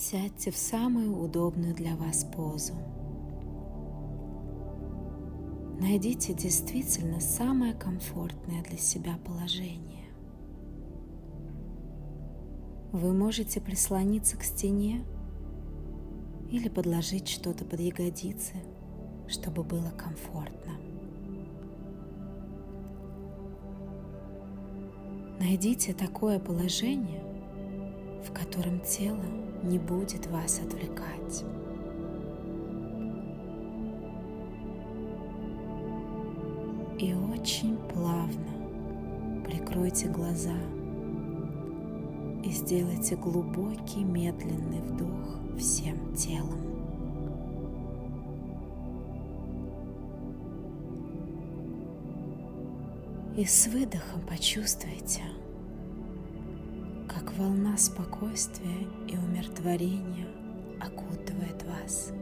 Сядьте в самую удобную для вас позу. Найдите действительно самое комфортное для себя положение. Вы можете прислониться к стене или подложить что-то под ягодицы, чтобы было комфортно. Найдите такое положение, в котором тело не будет вас отвлекать. И очень плавно прикройте глаза и сделайте глубокий медленный вдох всем телом. И с выдохом почувствуйте, как волна спокойствия и умиротворения окутывает вас.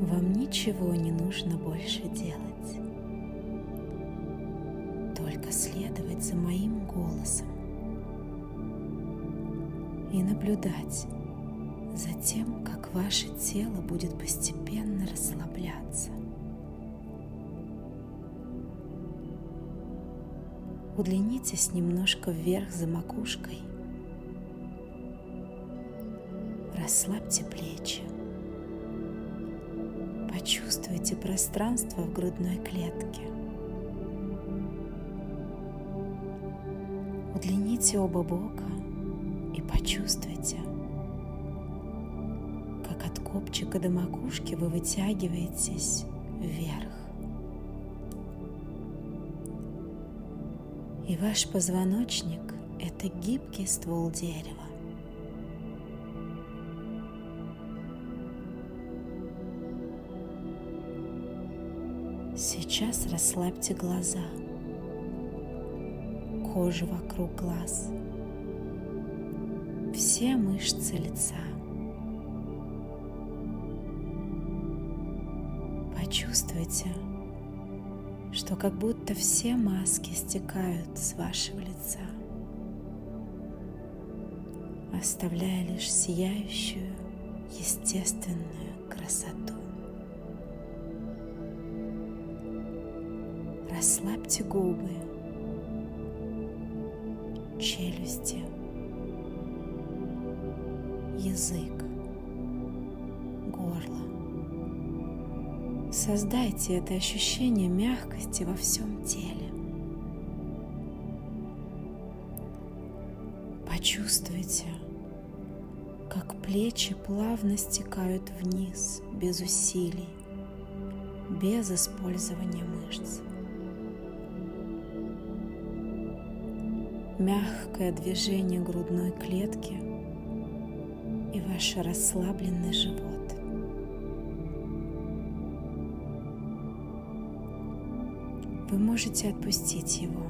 Вам ничего не нужно больше делать, только следовать за моим голосом и наблюдать за тем, как ваше тело будет постепенно расслабляться. Удлинитесь немножко вверх за макушкой. Расслабьте плечи. Почувствуйте пространство в грудной клетке. Удлините оба бока и почувствуйте, как от копчика до макушки вы вытягиваетесь вверх. И ваш позвоночник – это гибкий ствол дерева. Сейчас расслабьте глаза, кожу вокруг глаз, все мышцы лица. Почувствуйте, что как будто все маски стекают с вашего лица, оставляя лишь сияющую, естественную красоту. Расслабьте губы, челюсти, язык, горло. Создайте это ощущение мягкости во всем теле. Почувствуйте, как плечи плавно стекают вниз без усилий, без использования мышц. Мягкое движение грудной клетки и ваш расслабленный живот. Можете отпустить его.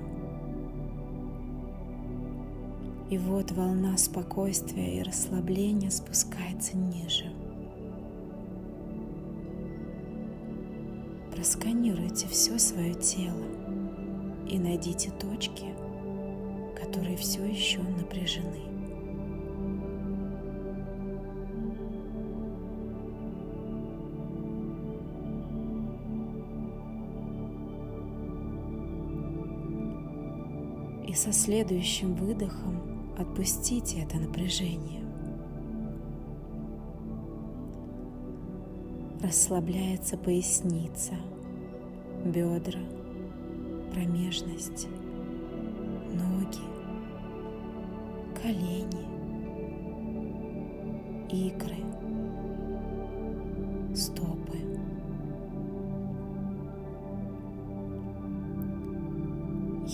И вот волна спокойствия и расслабления спускается ниже. Просканируйте все свое тело и найдите точки, которые все еще напряжены. Со следующим выдохом отпустите это напряжение. Расслабляется поясница, бедра, промежность, ноги, колени, икры, стопы.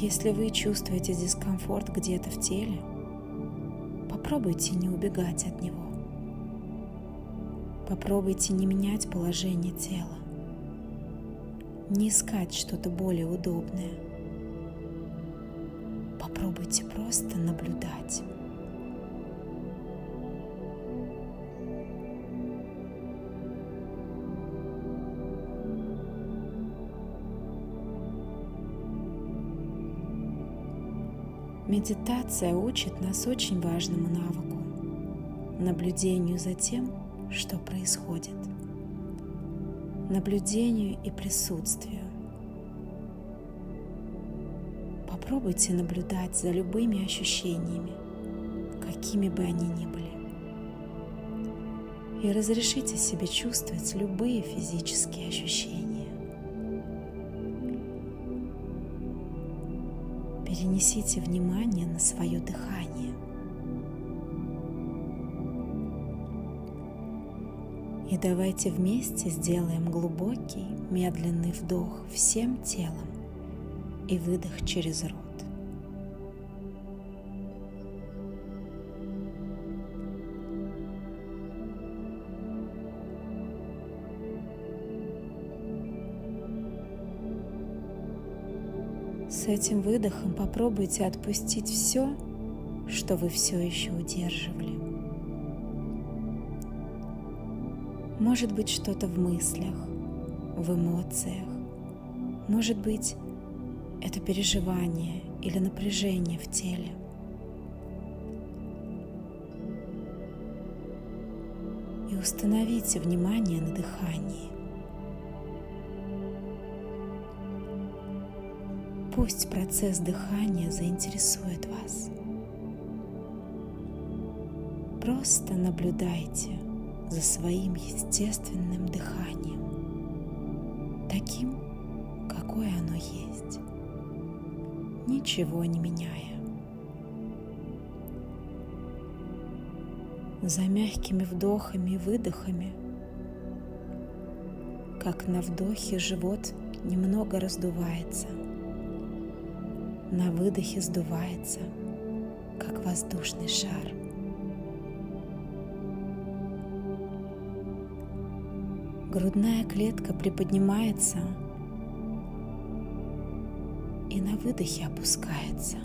Если вы чувствуете дискомфорт где-то в теле, попробуйте не убегать от него. Попробуйте не менять положение тела, не искать что-то более удобное. Попробуйте просто наблюдать. Медитация учит нас очень важному навыку – наблюдению за тем, что происходит, наблюдению и присутствию. Попробуйте наблюдать за любыми ощущениями, какими бы они ни были, и разрешите себе чувствовать любые физические ощущения. Перенесите внимание на свое дыхание. И давайте вместе сделаем глубокий, медленный вдох всем телом и выдох через рот. Этим выдохом попробуйте отпустить все, что вы все еще удерживали. Может быть что-то в мыслях, в эмоциях, может быть это переживание или напряжение в теле. И установите внимание на дыхании. Пусть процесс дыхания заинтересует вас. Просто наблюдайте за своим естественным дыханием, таким, какое оно есть, ничего не меняя. За мягкими вдохами и выдохами, как на вдохе живот немного раздувается – на выдохе сдувается, как воздушный шар. Грудная клетка приподнимается и на выдохе опускается.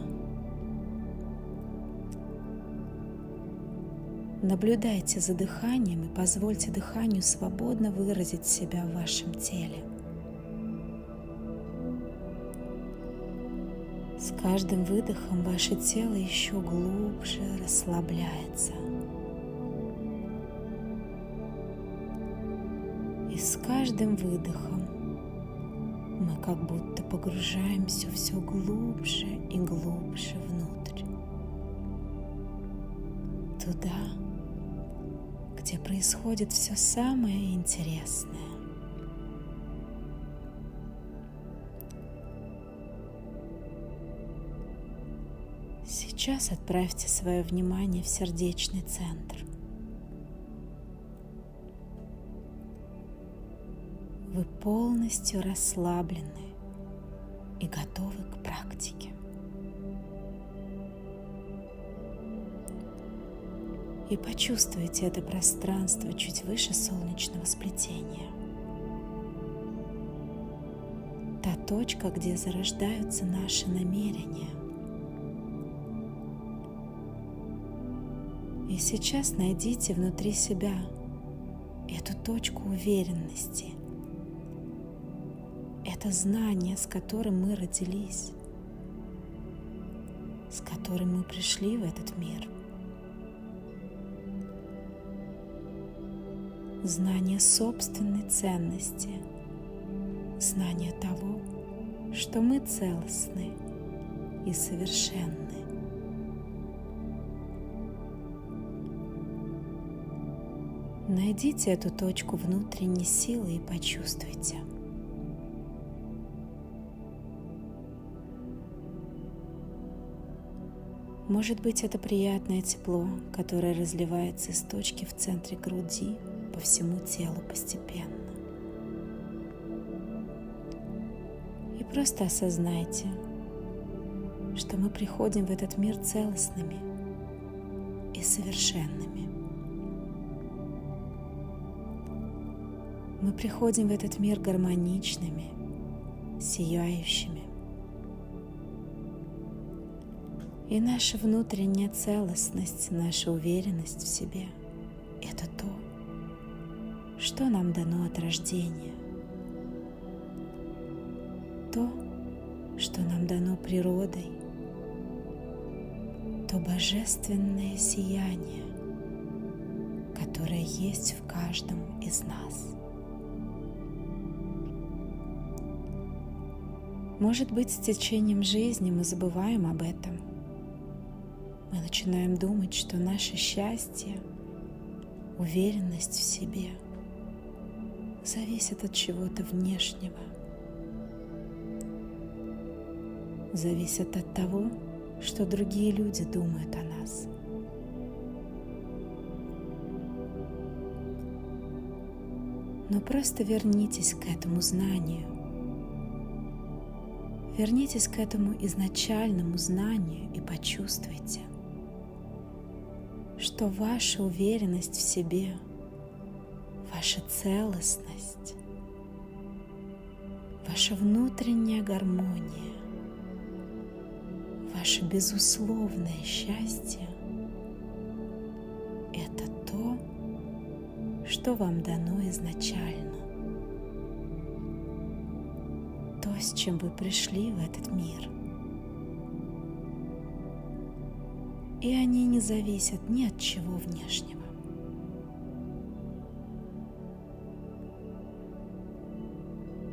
Наблюдайте за дыханием и позвольте дыханию свободно выразить себя в вашем теле. Каждым выдохом ваше тело еще глубже расслабляется. И с каждым выдохом мы как будто погружаемся все глубже и глубже внутрь. Туда, где происходит все самое интересное. Сейчас отправьте свое внимание в сердечный центр. Вы полностью расслаблены и готовы к практике. И почувствуйте это пространство чуть выше солнечного сплетения. Та точка, где зарождаются наши намерения – И сейчас найдите внутри себя эту точку уверенности, это знание, с которым мы родились, с которым мы пришли в этот мир. Знание собственной ценности, знание того, что мы целостны и совершенны. Найдите эту точку внутренней силы и почувствуйте. Может быть, это приятное тепло, которое разливается из точки в центре груди по всему телу постепенно. И просто осознайте, что мы приходим в этот мир целостными и совершенными. Мы приходим в этот мир гармоничными, сияющими. И наша внутренняя целостность, наша уверенность в себе – это то, что нам дано от рождения. То, что нам дано природой, то божественное сияние, которое есть в каждом из нас. Может быть, с течением жизни мы забываем об этом. Мы начинаем думать, что наше счастье, уверенность в себе зависит от чего-то внешнего. Зависит от того, что другие люди думают о нас. Но просто вернитесь к этому знанию, Вернитесь к этому изначальному знанию и почувствуйте, что ваша уверенность в себе, ваша целостность, ваша внутренняя гармония, ваше безусловное счастье – это то, что вам дано изначально. С чем вы пришли в этот мир. И они не зависят ни от чего внешнего.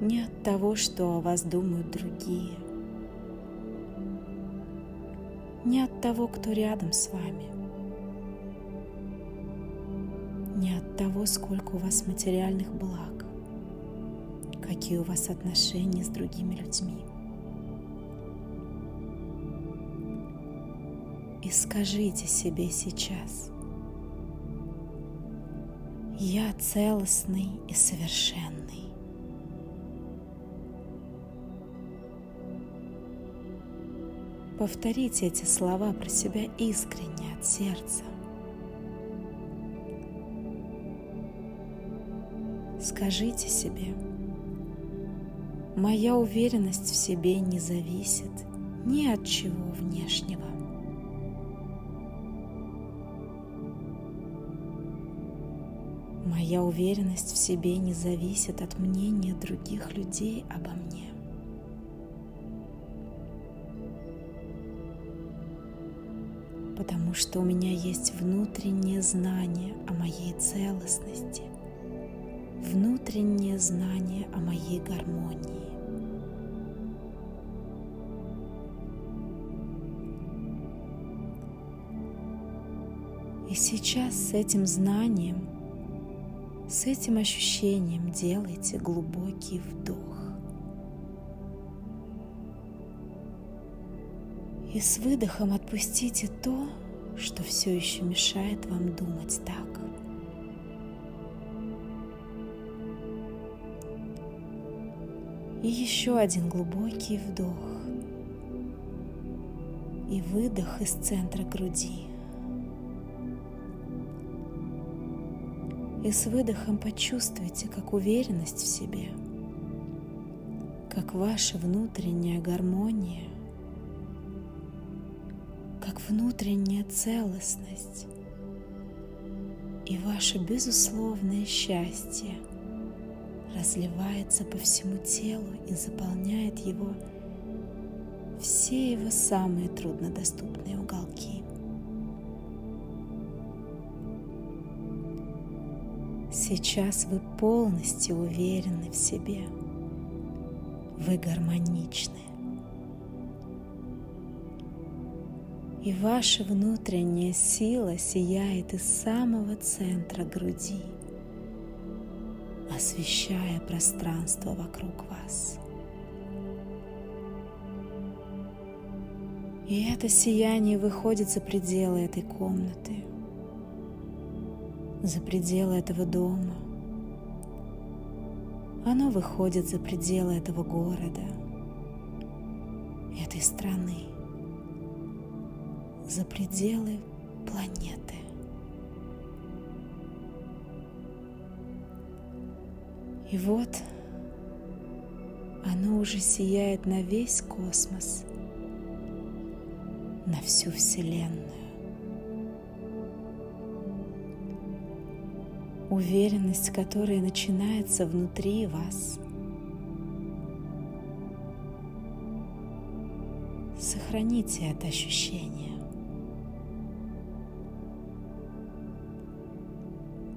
Ни от того, что о вас думают другие. Ни от того, кто рядом с вами. Ни от того, сколько у вас материальных благ какие у вас отношения с другими людьми. И скажите себе сейчас, я целостный и совершенный. Повторите эти слова про себя искренне от сердца. Скажите себе, Моя уверенность в себе не зависит ни от чего внешнего. Моя уверенность в себе не зависит от мнения других людей обо мне. Потому что у меня есть внутреннее знание о моей целостности, внутреннее знание о моей гармонии. И сейчас с этим знанием, с этим ощущением делайте глубокий вдох. И с выдохом отпустите то, что все еще мешает вам думать так. И еще один глубокий вдох и выдох из центра груди. И с выдохом почувствуйте, как уверенность в себе, как ваша внутренняя гармония, как внутренняя целостность и ваше безусловное счастье разливается по всему телу и заполняет его все его самые труднодоступные уголки. Сейчас вы полностью уверены в себе. Вы гармоничны. И ваша внутренняя сила сияет из самого центра груди, освещая пространство вокруг вас. И это сияние выходит за пределы этой комнаты – за пределы этого дома. Оно выходит за пределы этого города, этой страны, за пределы планеты. И вот оно уже сияет на весь космос, на всю Вселенную. Уверенность, которая начинается внутри вас, сохраните это ощущение.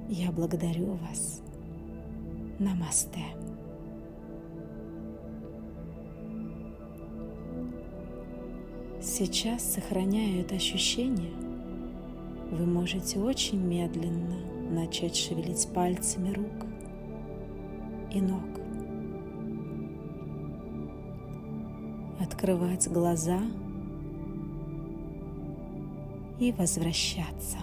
Я благодарю вас. Намасте. Сейчас, сохраняя это ощущение, вы можете очень медленно начать шевелить пальцами рук и ног. Открывать глаза и возвращаться.